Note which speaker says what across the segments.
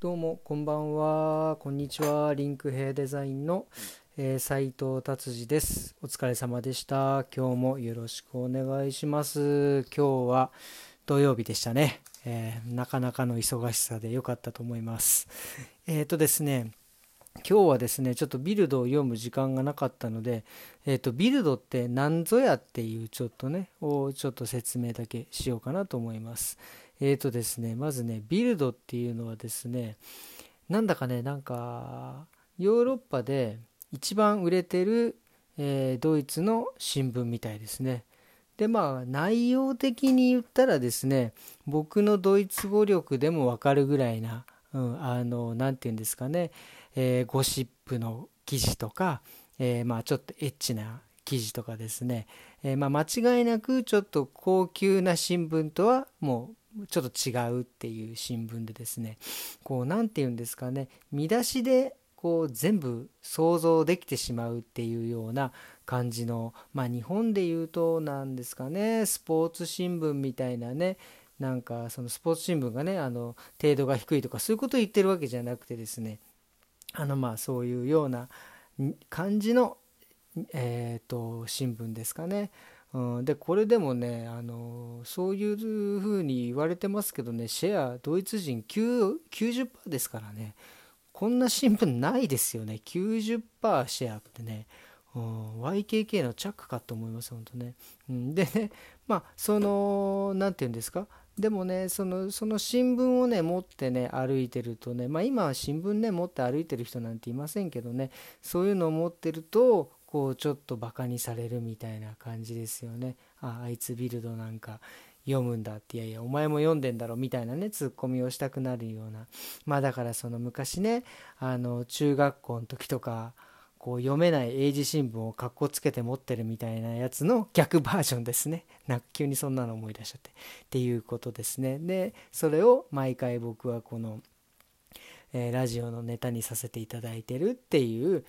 Speaker 1: どうもこんばんは。こんにちは。リンクヘイデザインの、えー、斉藤達治です。お疲れ様でした。今日もよろしくお願いします。今日は土曜日でしたね、えー、なかなかの忙しさで良かったと思います。えっ、とですね今日はですねちょっとビルドを読む時間がなかったので、えーと、ビルドって何ぞやっていうちょっとねをちょっと説明だけしようかなと思います。えーとですねまずねビルドっていうのはですねなんだかねなんかヨーロッパで一番売れてる、えー、ドイツの新聞みたいですね。でまあ内容的に言ったらですね僕のドイツ語力でもわかるぐらいな、うん、あの何て言うんですかねえー、ゴシップの記事とか、えー、まあちょっとエッチな記事とかですね、えー、まあ間違いなくちょっと高級な新聞とはもうちょっと違うっていう新聞でですねこう何て言うんですかね見出しでこう全部想像できてしまうっていうような感じのまあ日本で言うと何ですかねスポーツ新聞みたいなねなんかそのスポーツ新聞がねあの程度が低いとかそういうことを言ってるわけじゃなくてですねあのまあそういうような感じの、えーと、新聞ですかね。うん、でこれでもねあのそういうふうに言われてますけどねシェアドイツ人90%ですからねこんな新聞ないですよね。90%シェアってね、うん、YKK のチャックかと思います本当ね、うん、でねまあその何て言うんですか？でもねそのその新聞をね持ってね歩いてるとねまあ今は新聞ね持って歩いてる人なんていませんけどねそういうのを持ってるとこうちょっとバカにされるみたいな感じですよねああいつビルドなんか読むんだっていやいやお前も読んでんだろみたいなねツッコミをしたくなるようなまあだからその昔ねあの中学校の時とかこう読めない英字新聞をかっこつけて持ってるみたいなやつの逆バージョンですね。な急にそんなの思い出しちゃって。っていうことですね。で、それを毎回僕はこの、えー、ラジオのネタにさせていただいてるっていう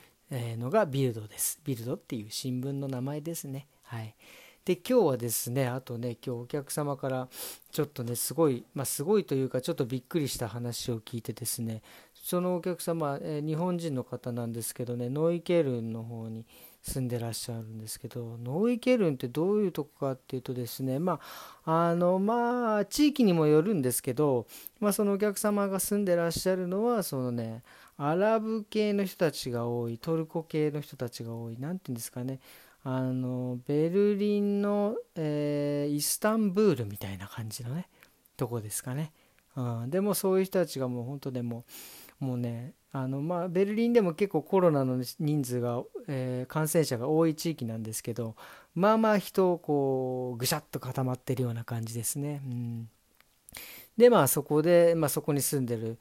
Speaker 1: のがビルドです。ビルドっていう新聞の名前ですね。はい。で今日はですねあとね今日お客様からちょっとねすごいまあすごいというかちょっとびっくりした話を聞いてですねそのお客様、え日本人の方なんですけどねノイケルンの方に住んでらっしゃるんですけどノイケルンってどういうとこかっていうとですねまああのまあ地域にもよるんですけど、まあ、そのお客様が住んでらっしゃるのはそのねアラブ系の人たちが多いトルコ系の人たちが多い何て言うんですかねあのベルリンの、えー、イスタンブールみたいな感じのねとこですかね、うん、でもそういう人たちがもう本当でももうねあのまあ、ベルリンでも結構コロナの人数が、えー、感染者が多い地域なんですけどまあまあ人をこうぐしゃっと固まってるような感じですね。うん、でまあそこで、まあ、そこに住んでる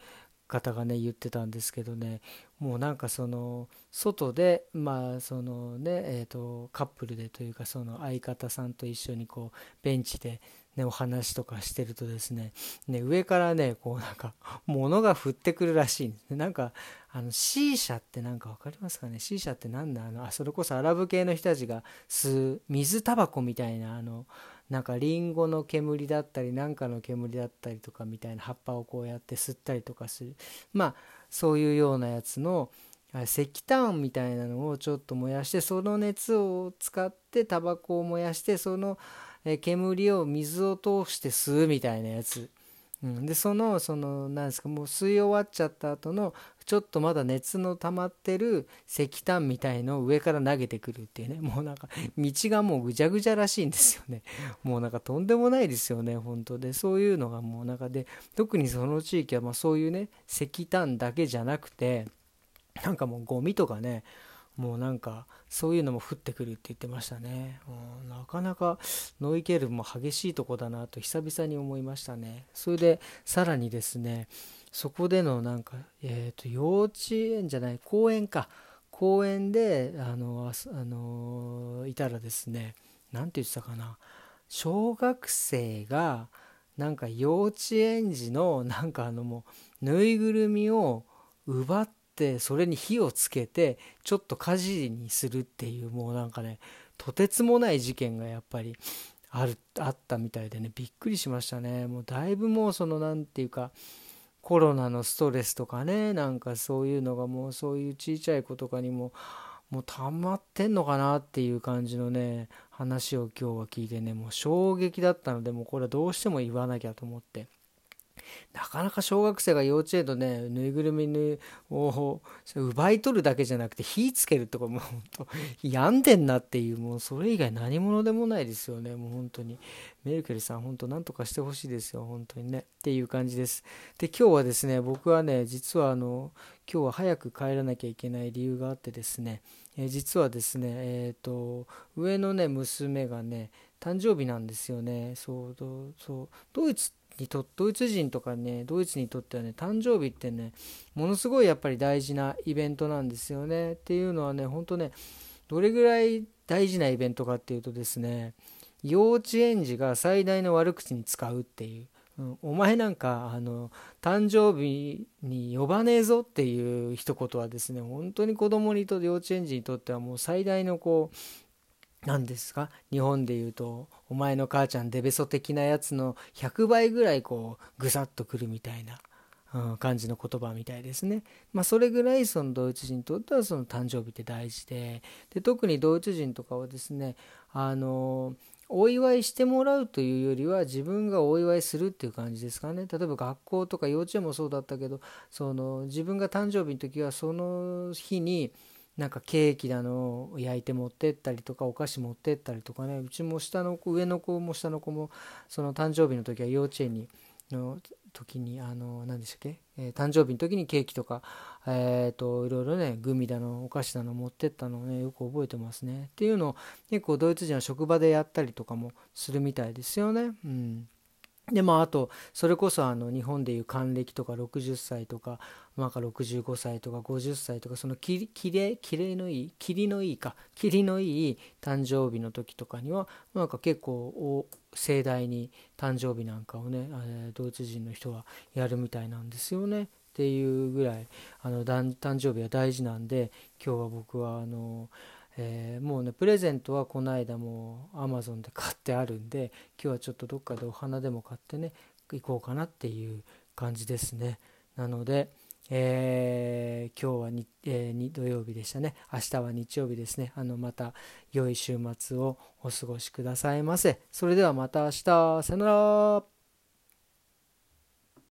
Speaker 1: 方がね言ってたんですけどねもうなんかその外でまあそのねえとカップルでというかその相方さんと一緒にこうベンチでねお話とかしてるとですねね上からねこうなんか物が降ってくるらしいんですなんかあの C 社って何か分かりますかね？C 社って何だ？あのあそれこそアラブ系の人たちが吸う水タバコみたいなあのなんかリンゴの煙だったりなんかの煙だったりとかみたいな葉っぱをこうやって吸ったりとかする。まあそういうようなやつの石炭みたいなのをちょっと燃やしてその熱を使ってタバコを燃やしてその煙を水を通して吸うみたいなやつ。うん、でそのそのなんですかもう吸い終わっちゃった後のちょっとまだ熱の溜まってる石炭みたいのを上から投げてくるっていうね。もうなんか道がもうぐちゃぐちゃらしいんですよね。もうなんかとんでもないですよね本当で。そういうのがもうなんかで特にその地域はまあそういうね石炭だけじゃなくてなんかもうゴミとかねもうなんかそういうのも降ってくるって言ってましたね、うん、なかなかノイケルも激しいとこだなと久々に思いましたね。それでさらにですねそこでのなんか、えー、と幼稚園じゃない公園か。公園であのあのいたらですね何て言ってたかな。小学生がなんか幼稚園児のなんかあのもうぬいぐるみを奪ってそれに火をつけてちょっと火事にするっていうもうなんかねとてつもない事件がやっぱりあるあったみたいでねびっくりしましたね。もうだいぶもうその何て言うかコロナのストレスとかねなんかそういうのがもうそういうちいちゃい子とかにももう溜まってんのかなっていう感じのね話を今日は聞いてねもう衝撃だったのでもうこれはどうしても言わなきゃと思って。なかなか小学生が幼稚園のねぬいぐるみを奪い取るだけじゃなくて火つけるとかもう本当病んでんなっていうもうそれ以外何者でもないですよね。もう本当に。メルケルさん本当なんとかしてほしいですよ。本当にね。っていう感じです。で今日はですね僕はね実はあの今日は早く帰らなきゃいけない理由があってですね、え実はですねえっ、ー、と上のね娘がね誕生日なんですよね。そうそうドイツにとドイツ人とかねドイツにとってはね誕生日ってねものすごいやっぱり大事なイベントなんですよね。っていうのはねほんとねどれぐらい大事なイベントかっていうとですね幼稚園児が最大の悪口に使うっていう、うん、お前なんかあの誕生日に呼ばねえぞっていう一言はですね本当に子供にとって幼稚園児にとってはもう最大のこう何ですか？日本で言うとお前の母ちゃんデベソ的なやつの100倍ぐらいこうぐさっとくるみたいな、うん、感じの言葉みたいですね。まあ、それぐらいそのドイツ人にとってはその誕生日って大事でで特にドイツ人とかはですねあのお祝いしてもらうというよりは自分がお祝いするっていう感じですかね例えば学校とか幼稚園もそうだったけどその自分が誕生日の時はその日になんかケーキだの焼いて持ってったりとかお菓子持ってったりとかね。うちも下の子上の子も下の子もその誕生日の時は幼稚園にの時にあの何でしたっけ、えー、誕生日の時にケーキとかえっ、ー、といろいろねグミだのお菓子だの持ってったのをねよく覚えてますね。っていうのを結構ドイツ人は職場でやったりとかもするみたいですよね。うん。でまあ、あとそれこそあの日本でいう還暦とか60歳とか、まあ、65歳とか50歳とかそのききれきれいのいい霧のいいか霧のいい誕生日の時とかにはなんか結構盛大に誕生日なんかをね、えドイツ人の人はやるみたいなんですよねっていうぐらいあの誕生日は大事なんで今日は僕はあの。えー、もうねプレゼントはこの間もうアマゾンで買ってあるんで今日はちょっとどっかでお花でも買ってね行こうかなっていう感じですね。なので、えー、今日はに、えー、土曜日でしたね。明日は日曜日ですね。あのまた良い週末をお過ごしくださいませ。それではまた明日。さよなら。